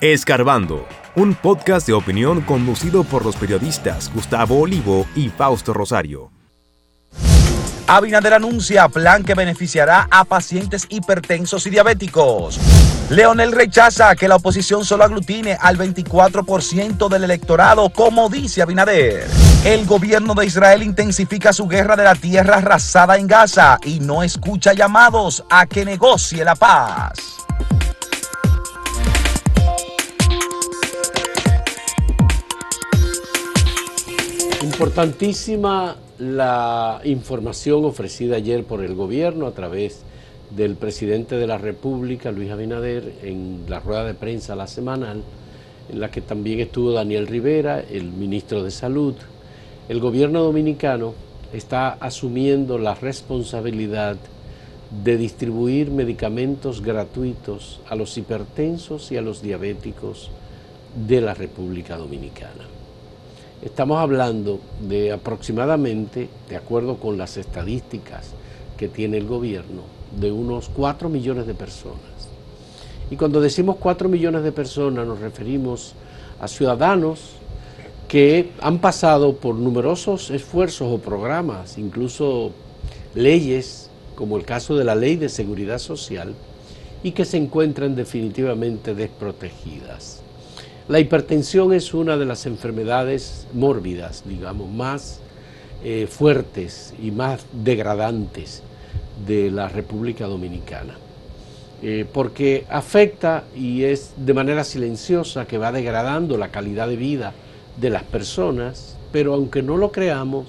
Escarbando, un podcast de opinión conducido por los periodistas Gustavo Olivo y Fausto Rosario. Abinader anuncia plan que beneficiará a pacientes hipertensos y diabéticos. Leonel rechaza que la oposición solo aglutine al 24% del electorado, como dice Abinader. El gobierno de Israel intensifica su guerra de la tierra arrasada en Gaza y no escucha llamados a que negocie la paz. Importantísima la información ofrecida ayer por el gobierno a través del presidente de la República, Luis Abinader, en la rueda de prensa la semanal, en la que también estuvo Daniel Rivera, el ministro de Salud. El gobierno dominicano está asumiendo la responsabilidad de distribuir medicamentos gratuitos a los hipertensos y a los diabéticos de la República Dominicana. Estamos hablando de aproximadamente, de acuerdo con las estadísticas que tiene el gobierno, de unos 4 millones de personas. Y cuando decimos 4 millones de personas nos referimos a ciudadanos que han pasado por numerosos esfuerzos o programas, incluso leyes, como el caso de la Ley de Seguridad Social, y que se encuentran definitivamente desprotegidas. La hipertensión es una de las enfermedades mórbidas, digamos, más eh, fuertes y más degradantes de la República Dominicana, eh, porque afecta y es de manera silenciosa que va degradando la calidad de vida de las personas, pero aunque no lo creamos,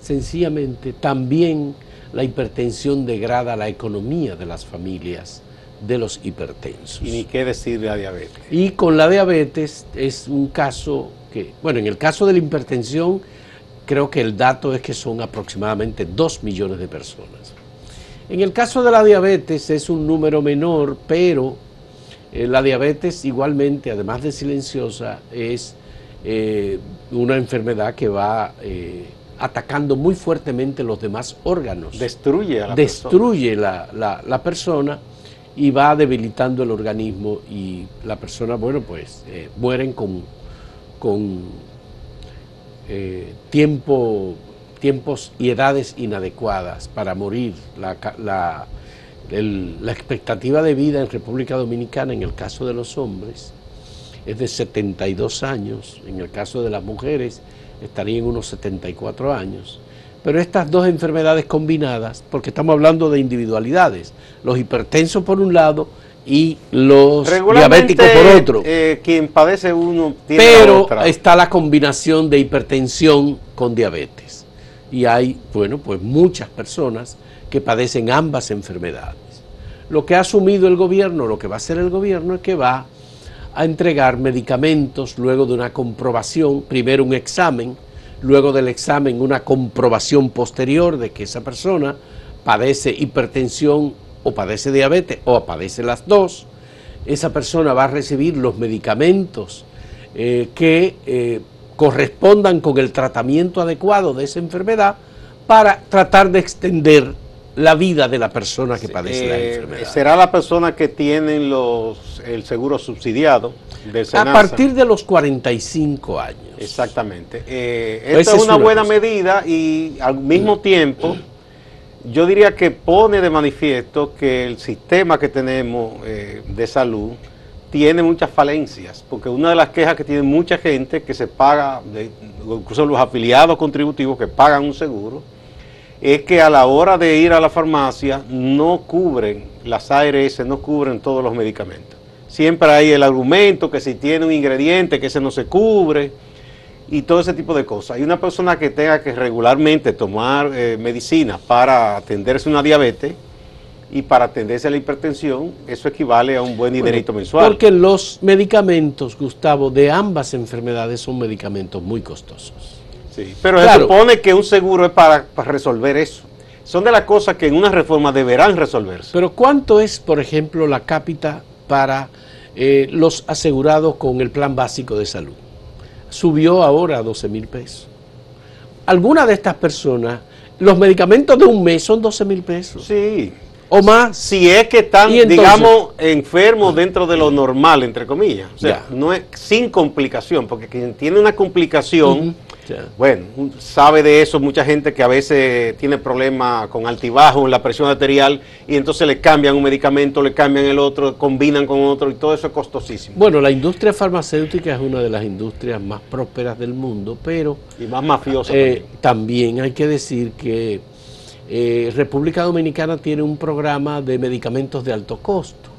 sencillamente también la hipertensión degrada la economía de las familias de los hipertensos. Y ni qué decir de la diabetes. Y con la diabetes es un caso que, bueno, en el caso de la hipertensión, creo que el dato es que son aproximadamente 2 millones de personas. En el caso de la diabetes es un número menor, pero eh, la diabetes igualmente, además de silenciosa, es eh, una enfermedad que va eh, atacando muy fuertemente los demás órganos. Destruye a la Destruye La, la, persona y va debilitando el organismo y la persona, bueno, pues mueren con, con tiempo tiempos y edades inadecuadas para morir. La, la, la, expectativa de vida en República Dominicana, en el caso de los hombres, es de 72 años, en el caso de las mujeres estarían unos 74 años. Pero estas dos enfermedades combinadas, porque estamos hablando de individualidades, los hipertensos por un lado y los diabéticos por otro. Eh, quien padece uno tiene Pero está la combinación de hipertensión con diabetes y hay, bueno, pues muchas personas que padecen ambas enfermedades. Lo que ha asumido el gobierno, lo que va a hacer el gobierno es que va a entregar medicamentos luego de una comprobación, primero un examen, luego del examen una comprobación posterior de que esa persona padece hipertensión o padece diabetes o padece las dos, esa persona va a recibir los medicamentos eh, que eh, correspondan con el tratamiento adecuado de esa enfermedad para tratar de extender la vida de la persona que padece la eh, enfermedad. ¿Será la persona que tiene los, el seguro subsidiado del A partir de los 45 años. Exactamente. Eh, esta es una, buena medida y al mismo tiempo yo diría que pone de manifiesto que el sistema que tenemos eh, de salud tiene muchas falencias, porque una de las quejas que tiene mucha gente que se paga, incluso los afiliados contributivos que pagan un seguro, es que a la hora de ir a la farmacia no cubren, las ARS no cubren todos los medicamentos. Siempre hay el argumento que si tiene un ingrediente que ese no se cubre y todo ese tipo de cosas. Hay una persona que tenga que regularmente tomar eh, medicina para atenderse una diabetes, y para atenderse a la hipertensión, eso equivale a un buen dinerito mensual. Porque los medicamentos, Gustavo, de ambas enfermedades son medicamentos muy costosos. Sí, pero se supone que un seguro es para, resolver eso. Son de las cosas que en una reforma deberán resolverse. Pero ¿cuánto es, por ejemplo, la cápita para eh, los asegurados con el plan básico de salud? Subió ahora a 12 mil pesos. Algunas de estas personas, los medicamentos de un mes son 12 mil pesos. Sí. o más. Si es que están, digamos, enfermos dentro de lo normal, entre comillas. O sea, no es sin complicación, porque quien tiene una complicación, bueno, sabe de eso mucha gente que a veces tiene problemas con altibajo en la presión arterial y entonces le cambian un medicamento, le cambian el otro, combinan con otro y todo eso es costosísimo. Bueno, la industria farmacéutica es una de las industrias más prósperas del mundo, pero... Y más mafiosa. Eh, también hay que decir que eh, República Dominicana tiene un programa de medicamentos de alto costo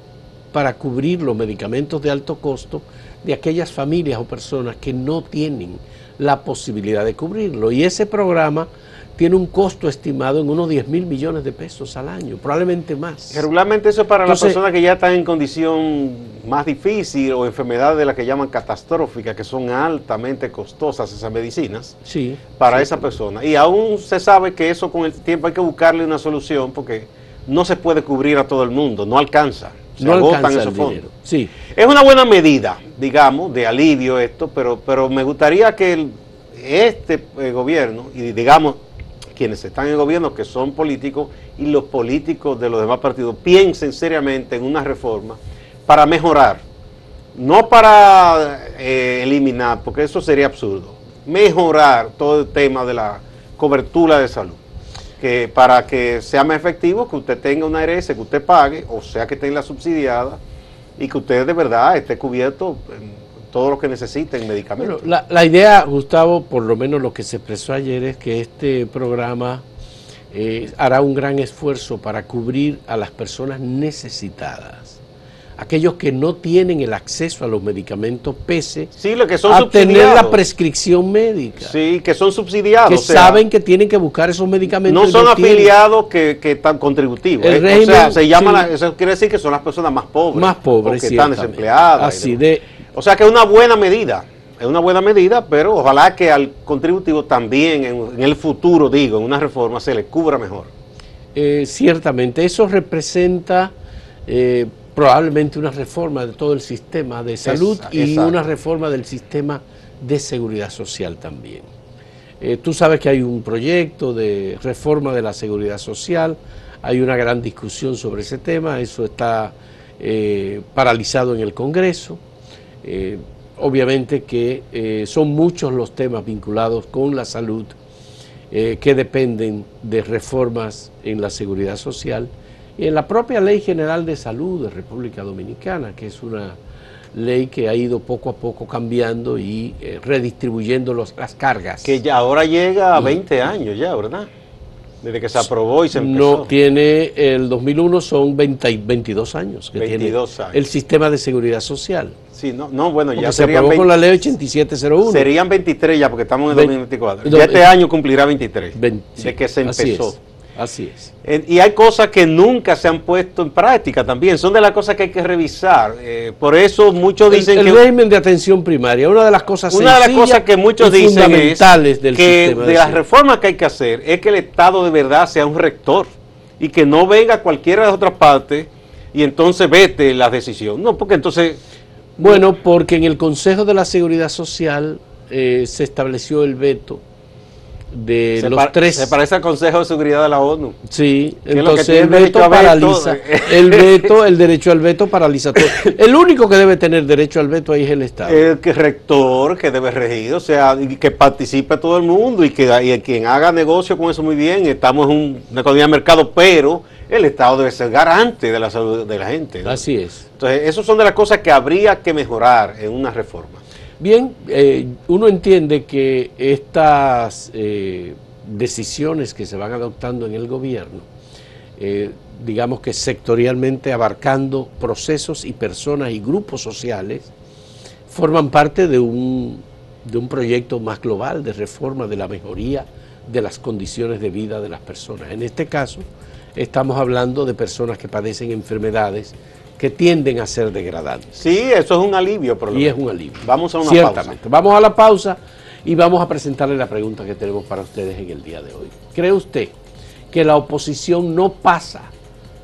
para cubrir los medicamentos de alto costo de aquellas familias o personas que no tienen la posibilidad de cubrirlo. Y ese programa tiene un costo estimado en unos 10 mil millones de pesos al año, probablemente más. Regularmente eso es para las personas que ya están en condición más difícil o enfermedades de las que llaman catastróficas, que son altamente costosas esas medicinas, sí, para esa persona. Y aún se sabe que eso con el tiempo hay que buscarle una solución porque no se puede cubrir a todo el mundo, no alcanza. Se no agotan esos fondos. Sí. Es una buena medida, digamos, de alivio esto, pero, pero me gustaría que este eh, gobierno, y digamos, quienes están en el gobierno, que son políticos, y los políticos de los demás partidos, piensen seriamente en una reforma para mejorar, no para eh, eliminar, porque eso sería absurdo, mejorar todo el tema de la cobertura de salud. Que para que sea más efectivo, que usted tenga una herencia que usted pague, o sea que tenga la subsidiada, y que usted de verdad esté cubierto en todo lo que necesiten medicamentos. la, idea, Gustavo, por lo menos lo que se expresó ayer es que este programa eh, hará un gran esfuerzo para cubrir a las personas necesitadas aquellos que no tienen el acceso a los medicamentos pese sí, lo que son a tener la prescripción médica. Sí, que son subsidiados. Que saben que tienen que buscar esos medicamentos. No son afiliados que, que, están contributivos. El ¿eh? o sea, se llama eso quiere decir que son las personas más pobres. Más pobres, que están desempleadas. Así de, o sea que es una buena medida. Es una buena medida, pero ojalá que al contributivo también en, el futuro, digo, en una reforma se le cubra mejor. Eh, ciertamente, eso representa eh, probablemente una reforma de todo el sistema de salud y una reforma del sistema de seguridad social también. Eh, tú sabes que hay un proyecto de reforma de la seguridad social, hay una gran discusión sobre ese tema, eso está eh, paralizado en el Congreso. Eh, obviamente que son muchos los temas vinculados con la salud que dependen de reformas en la seguridad social en la propia Ley General de Salud de República Dominicana, que es una ley que ha ido poco a poco cambiando y eh, redistribuyendo las cargas. Que ya ahora llega a 20 años ya, ¿verdad? Desde que se aprobó y se empezó. No, tiene el 2001 son 22 años que 22 tiene años. el sistema de seguridad social. Sí, no, no bueno, ya se aprobó con la ley 8701. Serían 23 ya porque estamos en el 2024. Ya este año cumplirá 23 de que se empezó. Así es. y hay cosas que nunca se han puesto en práctica también. Son de las cosas que hay que revisar. Eh, por eso muchos dicen que. El régimen de atención primaria, una de las cosas Una de las cosas que muchos dicen es que de, las reformas que hay que hacer es que el Estado de verdad sea un rector y que no venga cualquiera de las otras partes y entonces vete la decisión. No, porque entonces. Bueno, porque en el Consejo de la Seguridad Social eh, se estableció el veto de los tres. Se parece al Consejo de Seguridad de la ONU. Sí, entonces el veto paraliza. el veto, el derecho al veto paraliza todo. El único que debe tener derecho al veto ahí es el Estado. El que rector que debe regir, o sea, que participe todo el mundo y que y quien haga negocio con eso muy bien. Estamos en una economía de mercado, pero el Estado debe ser garante de la salud de la gente. Así es. Entonces, esas son de las cosas que habría que mejorar en una reforma. Bien, eh, uno entiende que estas eh, decisiones que se van adoptando en el gobierno, eh, digamos que sectorialmente abarcando procesos y personas y grupos sociales, forman parte de un, de un proyecto más global de reforma de la mejoría de las condiciones de vida de las personas. En este caso, estamos hablando de personas que padecen enfermedades que tienden a ser degradantes. Sí, eso es un alivio. Por lo y es un alivio. Vamos a una Ciertamente. Vamos a la pausa y vamos a presentarle la pregunta que tenemos para ustedes en el día de hoy. ¿Cree usted que la oposición no pasa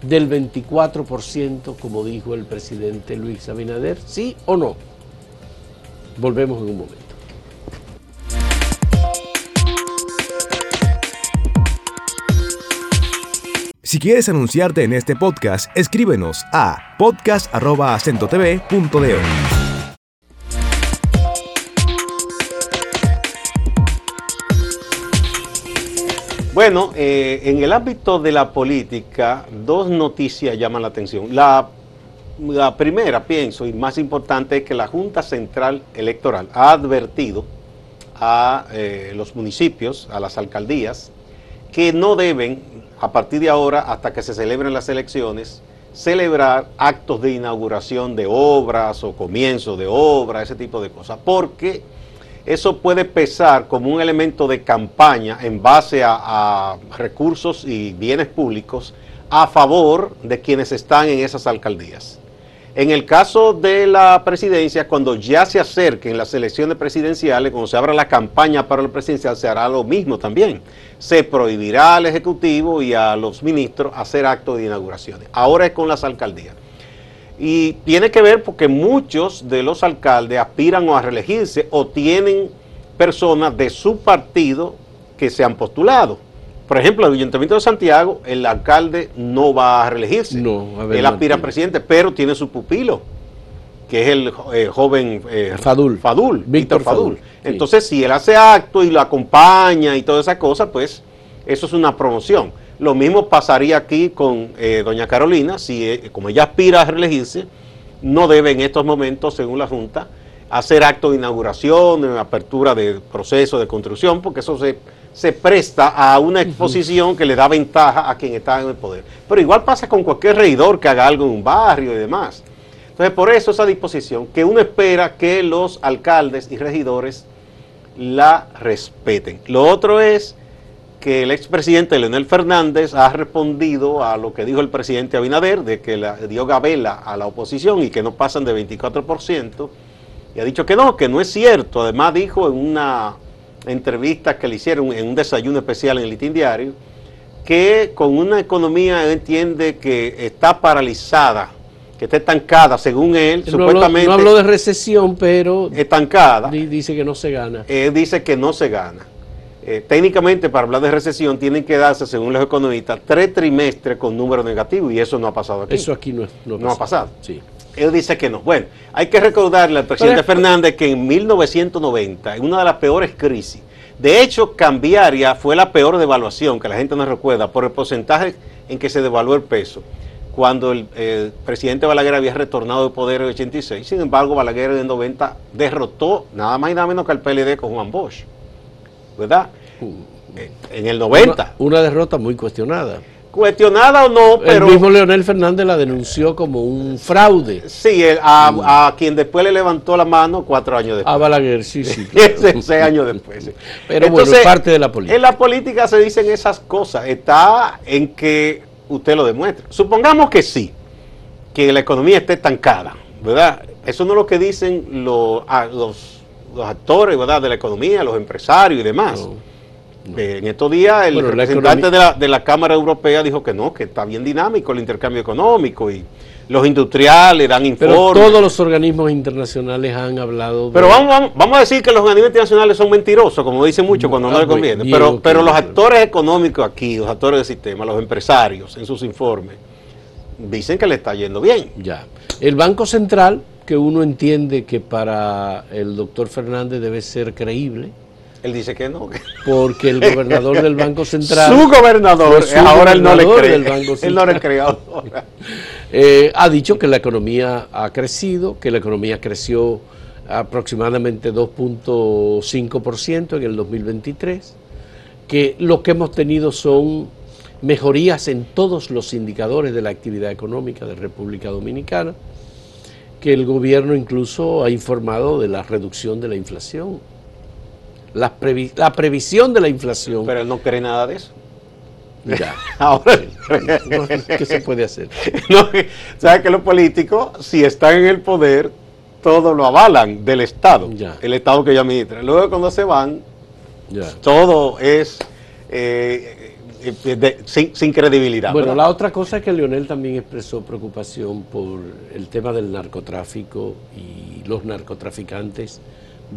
del 24%, como dijo el presidente Luis Abinader? ¿Sí o no? Volvemos en un momento. Si quieres anunciarte en este podcast, escríbenos a podcast.acentotv.de. Bueno, eh, en el ámbito de la política, dos noticias llaman la atención. La, primera, pienso, y más importante, es que la Junta Central Electoral ha advertido a eh, los municipios, a las alcaldías, que no deben a partir de ahora, hasta que se celebren las elecciones, celebrar actos de inauguración de obras o comienzo de obras, ese tipo de cosas, porque eso puede pesar como un elemento de campaña en base a, a recursos y bienes públicos a favor de quienes están en esas alcaldías. En el caso de la presidencia, cuando ya se acerquen las elecciones presidenciales, cuando se abra la campaña para la presidencia, se hará lo mismo también. Se prohibirá al Ejecutivo y a los ministros hacer actos de inauguraciones. Ahora es con las alcaldías. Y tiene que ver porque muchos de los alcaldes aspiran a reelegirse o tienen personas de su partido que se han postulado. Por ejemplo, el Ayuntamiento de Santiago, el alcalde no va a reelegirse. No, Él aspira a presidente, pero tiene su pupilo, que es el eh, joven eh, Fadul. Fadul, Víctor Fadul. Entonces, si él hace acto y lo acompaña y toda esa cosa, pues eso es una promoción. Lo mismo pasaría aquí con eh, doña Carolina, si como ella aspira a reelegirse, no debe en estos momentos, según la Junta, hacer acto de inauguración, de apertura de proceso de construcción, porque eso se se presta a una exposición que le da ventaja a quien está en el poder. Pero igual pasa con cualquier regidor que haga algo en un barrio y demás. Entonces, por eso esa disposición, que uno espera que los alcaldes y regidores la respeten. Lo otro es que el expresidente Leonel Fernández ha respondido a lo que dijo el presidente Abinader, de que dio gabela a la oposición y que no pasan de 24%, y ha dicho que no, que no es cierto. Además dijo en una entrevistas que le hicieron en un desayuno especial en el Litín Diario, que con una economía entiende que está paralizada, que está estancada, según él, supuestamente. no habló de recesión, pero. Estancada. Dice que no se gana. Él dice que no se gana. Eh, técnicamente, para hablar de recesión, tienen que darse, según los economistas, tres trimestres con números negativos, y eso no ha pasado aquí. Eso aquí no, no ha pasado. Sí. Él dice que no. Bueno, hay que recordarle al presidente Fernández que en 1990, en una de las peores crisis, de hecho, cambiaria fue la peor devaluación, que la gente no recuerda, por el porcentaje en que se devaluó el peso, cuando el, presidente Balaguer había retornado de poder en 86. Sin embargo, Balaguer en el 90 derrotó nada más y nada menos que al PLD con Juan Bosch. ¿Verdad? Uh. en el 90. una derrota muy cuestionada cuestionada o no, pero... El mismo Leonel Fernández la denunció como un fraude. Sí, a, quien después le levantó la mano cuatro años después. A Balaguer, sí, sí. Seis años después. Pero bueno, es parte de la política. En la política se dicen esas cosas. Está en que usted lo demuestre. Supongamos que sí, que la economía esté estancada, ¿verdad? Eso no es lo que dicen los, los, los actores, ¿verdad? De la economía, los empresarios y demás. Eh, en estos días el representante de, la, de, la, Cámara Europea dijo que no, que está bien dinámico el intercambio económico y los industriales dan informes. Pero todos los organismos internacionales han hablado. Pero vamos, vamos, a decir que los organismos internacionales son mentirosos, como dicen mucho cuando no, les conviene. pero, pero los actores económicos aquí, los actores del sistema, los empresarios, en sus informes, dicen que le está yendo bien. Ya. El Banco Central, que uno entiende que para el doctor Fernández debe ser creíble él dice que no. Porque el gobernador del Banco Central. Su gobernador, ahora él no le cree. él no le cree eh, ha dicho que la economía ha crecido, que la economía creció aproximadamente 2.5% en el 2023, que lo que hemos tenido son mejorías en todos los indicadores de la actividad económica de República Dominicana, que el gobierno incluso ha informado de la reducción de la inflación la, la previsión de la inflación. Pero él no cree nada de eso. Ya. Ahora, ¿qué se puede hacer? No, ¿Sabes que los políticos, si están en el poder, todo lo avalan del Estado, el Estado que ya administra. Luego cuando se van, todo es eh, eh, sin, sin, credibilidad. Bueno, la otra cosa es que Leonel también expresó preocupación por el tema del narcotráfico y los narcotraficantes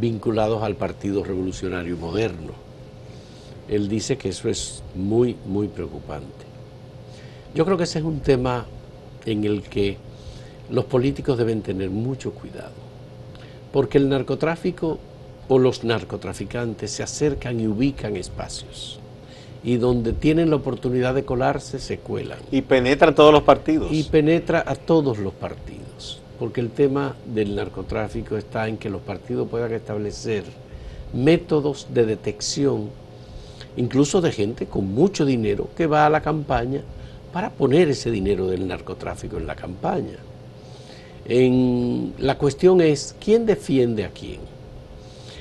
vinculados al Partido Revolucionario Moderno. Él dice que eso es muy, muy preocupante. Yo creo que ese es un tema en el que los políticos deben tener mucho cuidado, porque el narcotráfico o los narcotraficantes se acercan y ubican espacios y donde tienen la oportunidad de colarse se cuelan. Y penetran todos los partidos. Y penetra a todos los partidos, porque el tema del narcotráfico está en que los partidos puedan establecer métodos de detección, incluso de gente con mucho dinero que va a la campaña para poner ese dinero del narcotráfico en la campaña. En, la cuestión es, ¿quién defiende a quién?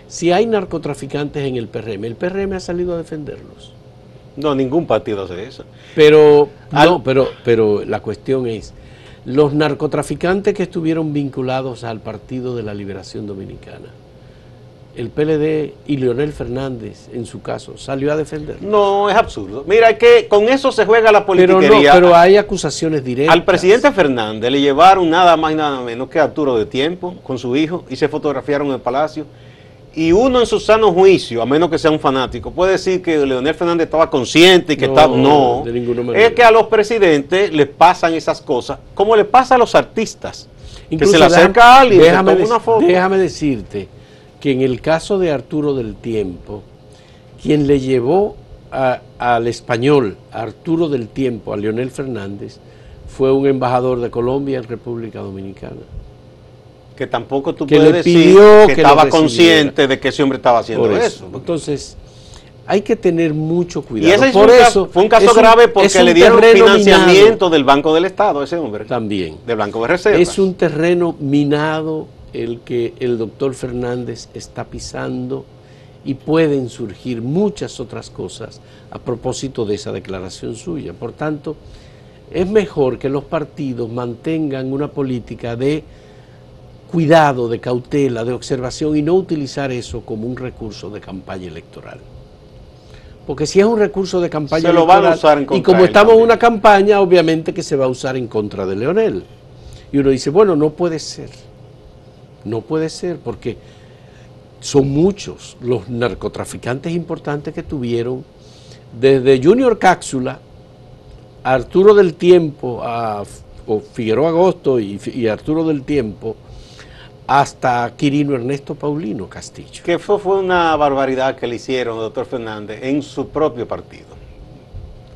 Si hay narcotraficantes en el PRM, el PRM ha salido a defenderlos. No, ningún partido hace eso. Pero, no, pero, pero la cuestión es, los narcotraficantes que estuvieron vinculados al Partido de la Liberación Dominicana, el PLD y Leonel Fernández, en su caso, salió a defender. No, es absurdo. Mira, que con eso se juega la politiquería. Pero, no, pero hay acusaciones directas. Al presidente Fernández le llevaron nada más y nada menos que Arturo de Tiempo con su hijo y se fotografiaron en el palacio. Y uno en su sano juicio, a menos que sea un fanático, puede decir que Leonel Fernández estaba consciente y que estaba... No, de es que a los presidentes les pasan esas cosas, como le pasa a los artistas. Incluso que se le acerca a alguien déjame, una foto. déjame decirte que en el caso de Arturo del Tiempo, quien le llevó al español, a Arturo del Tiempo, a Leonel Fernández, fue un embajador de Colombia en República Dominicana. Que tampoco tú puedes decir que, estaba consciente de que ese hombre estaba haciendo eso. Entonces, hay que tener mucho cuidado. Y ese Por eso, fue un caso grave porque le dieron financiamiento del Banco del Estado a ese hombre. También. De Banco de Reservas. Es un terreno minado el que el doctor Fernández está pisando y pueden surgir muchas otras cosas a propósito de esa declaración suya. Por tanto, es mejor que los partidos mantengan una política de cuidado, de cautela, de observación y no utilizar eso como un recurso de campaña electoral. Porque si es un recurso de campaña electoral, y como estamos en una campaña, obviamente que se va a usar en contra de Leonel. Y uno dice, bueno, no puede ser. No puede ser porque son muchos los narcotraficantes importantes que tuvieron, desde Junior Cápsula, Arturo del Tiempo, a, o Figueroa Agosto y, Arturo del Tiempo, hasta Quirino Ernesto Paulino Castillo. Que fue, fue una barbaridad que le hicieron, doctor Fernández, en su propio partido.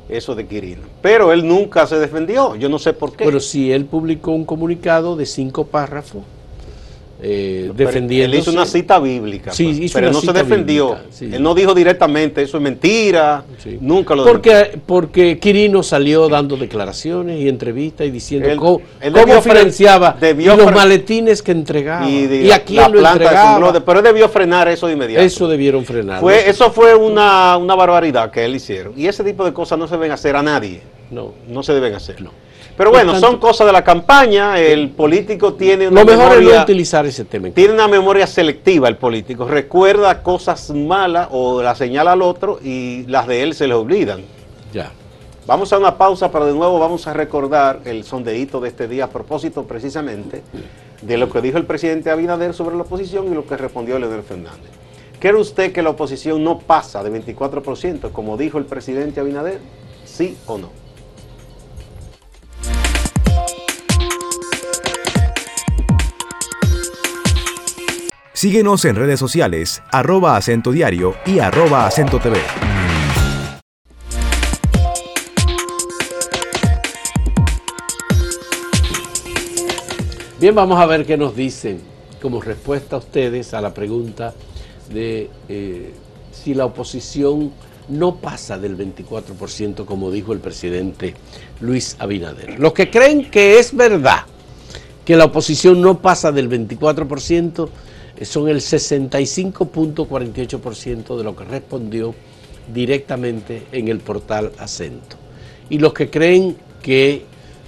Eso de Quirino. Pero él nunca se defendió, yo no sé por qué. Pero si él publicó un comunicado de cinco párrafos eh, defendiendo. Él hizo una cita bíblica, sí, pues, pero no se defendió. Él no dijo directamente eso es mentira, nunca lo porque, Porque Quirino salió dando declaraciones y entrevistas y diciendo cómo, financiaba los maletines que entregaba y, a quién lo entregaba. pero él debió frenar eso de inmediato. Eso debieron frenar. Fue, eso fue una, una barbaridad que él hicieron. Y ese tipo de cosas no se deben hacer a nadie. No. No se deben hacer. No. Pero bueno, son cosas de la campaña. El político tiene una Lo mejor es no utilizar ese tema. Tiene una memoria selectiva el político. Recuerda cosas malas o las señala al otro y las de él se le olvidan. Ya. Vamos a una pausa, pero de nuevo vamos a recordar el sondeíto de este día a propósito precisamente de lo que dijo el presidente Abinader sobre la oposición y lo que respondió Leonel Fernández. ¿Cree usted que la oposición no pasa de 24%, como dijo el presidente Abinader? ¿Sí o no? Síguenos en redes sociales, arroba acento diario y arroba acento TV. Bien, vamos a ver qué nos dicen como respuesta a ustedes a la pregunta de eh, si la oposición no pasa del 24%, como dijo el presidente Luis Abinader. Los que creen que es verdad que la oposición no pasa del 24%, son el 65.48% de lo que respondió directamente en el portal Acento. Y los que creen que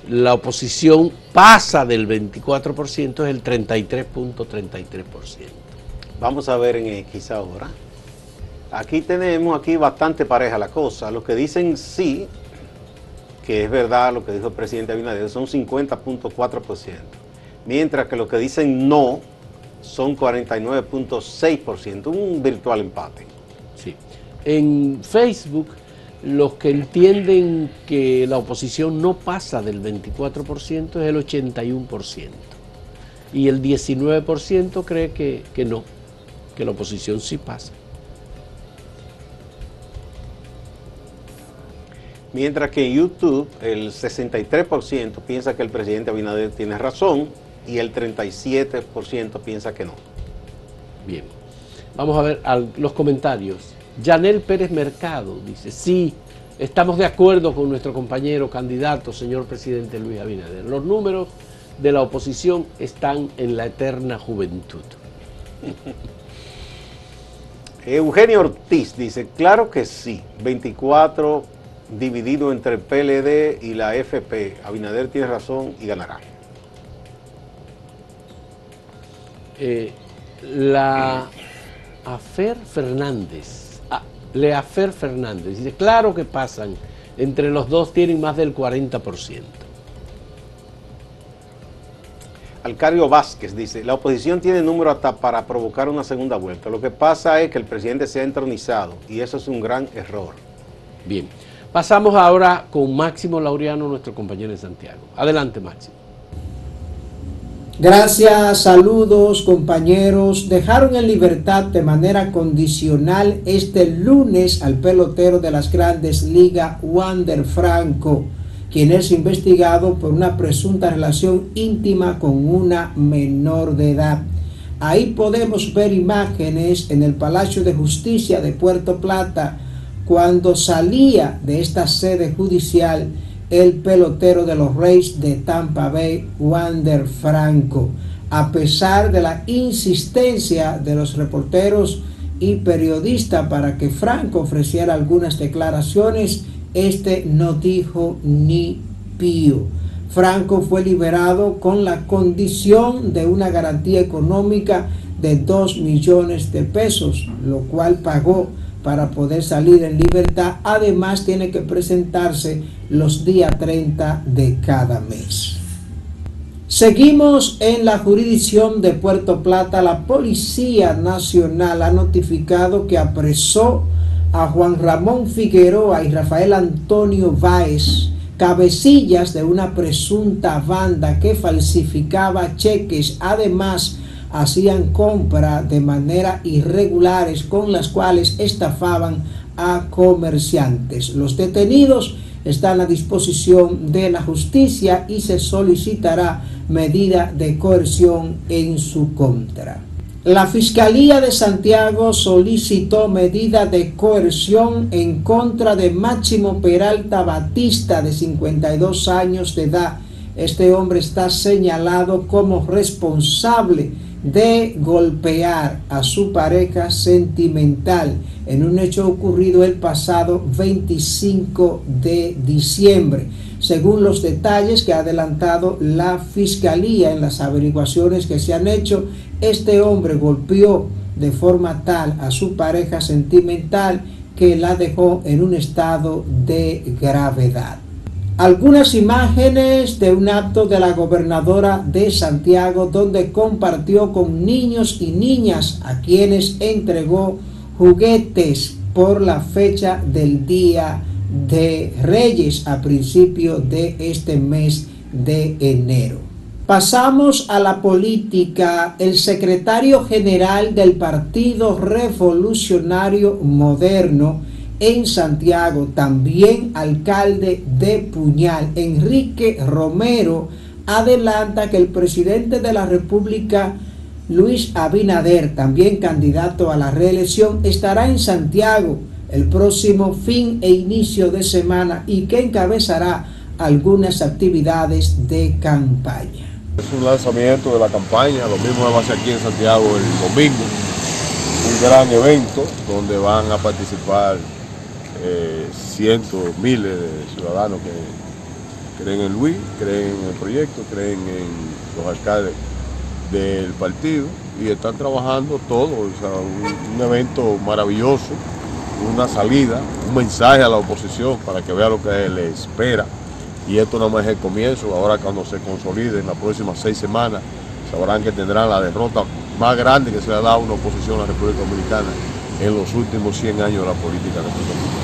la oposición pasa del 24% es el 33.33%. Vamos a ver en X ahora. Aquí tenemos aquí bastante pareja la cosa. Los que dicen sí, que es verdad lo que dijo el presidente Abinader, son 50.4%. Mientras que los que dicen no, son 49.6%, un virtual empate. Sí. En Facebook, los que entienden que la oposición no pasa del 24% es el 81%. Y el 19% cree que, que no, que la oposición sí pasa. Mientras que en YouTube el 63% piensa que el presidente Abinader tiene razón y el 37% piensa que no. Bien, vamos a ver los comentarios. Yanel Pérez Mercado dice, sí, estamos de acuerdo con nuestro compañero candidato, señor presidente Luis Abinader. Los números de la oposición están en la eterna juventud. Eugenio Ortiz dice, claro que sí, 24 dividido entre el PLD y la FP. Abinader tiene razón y ganará. Eh, la Afer Fernández, ah, Leafer Fernández, dice, claro que pasan, entre los dos tienen más del 40%. Alcario Vázquez dice, la oposición tiene número hasta para provocar una segunda vuelta. Lo que pasa es que el presidente se ha entronizado y eso es un gran error. Bien. Pasamos ahora con Máximo Laureano, nuestro compañero de Santiago. Adelante, Máximo. Gracias, saludos compañeros. Dejaron en libertad de manera condicional este lunes al pelotero de las grandes ligas, Wander Franco, quien es investigado por una presunta relación íntima con una menor de edad. Ahí podemos ver imágenes en el Palacio de Justicia de Puerto Plata cuando salía de esta sede judicial el pelotero de los Reyes de Tampa Bay, Wander Franco. A pesar de la insistencia de los reporteros y periodistas para que Franco ofreciera algunas declaraciones, este no dijo ni pío. Franco fue liberado con la condición de una garantía económica de 2 millones de pesos, lo cual pagó para poder salir en libertad. Además tiene que presentarse los días 30 de cada mes. Seguimos en la jurisdicción de Puerto Plata. La Policía Nacional ha notificado que apresó a Juan Ramón Figueroa y Rafael Antonio Báez, cabecillas de una presunta banda que falsificaba cheques. Además, hacían compra de manera irregulares con las cuales estafaban a comerciantes. Los detenidos están a disposición de la justicia y se solicitará medida de coerción en su contra. La Fiscalía de Santiago solicitó medida de coerción en contra de Máximo Peralta Batista, de 52 años de edad. Este hombre está señalado como responsable de golpear a su pareja sentimental en un hecho ocurrido el pasado 25 de diciembre. Según los detalles que ha adelantado la fiscalía en las averiguaciones que se han hecho, este hombre golpeó de forma tal a su pareja sentimental que la dejó en un estado de gravedad algunas imágenes de un acto de la gobernadora de Santiago donde compartió con niños y niñas a quienes entregó juguetes por la fecha del Día de Reyes a principio de este mes de enero. Pasamos a la política. El secretario general del Partido Revolucionario Moderno, en Santiago, también alcalde de Puñal, Enrique Romero, adelanta que el presidente de la República, Luis Abinader, también candidato a la reelección, estará en Santiago el próximo fin e inicio de semana y que encabezará algunas actividades de campaña. Es un lanzamiento de la campaña, lo mismo va a ser aquí en Santiago el domingo, un gran evento donde van a participar eh, cientos, miles de ciudadanos que creen en Luis, creen en el proyecto, creen en los alcaldes del partido y están trabajando todo, un, evento maravilloso, una salida, un mensaje a la oposición para que vea lo que le espera. Y esto no más es el comienzo, ahora cuando se consolide en las próximas seis semanas, sabrán que tendrán la derrota más grande que se le ha dado a una oposición a la República Dominicana en los últimos 100 años de la política de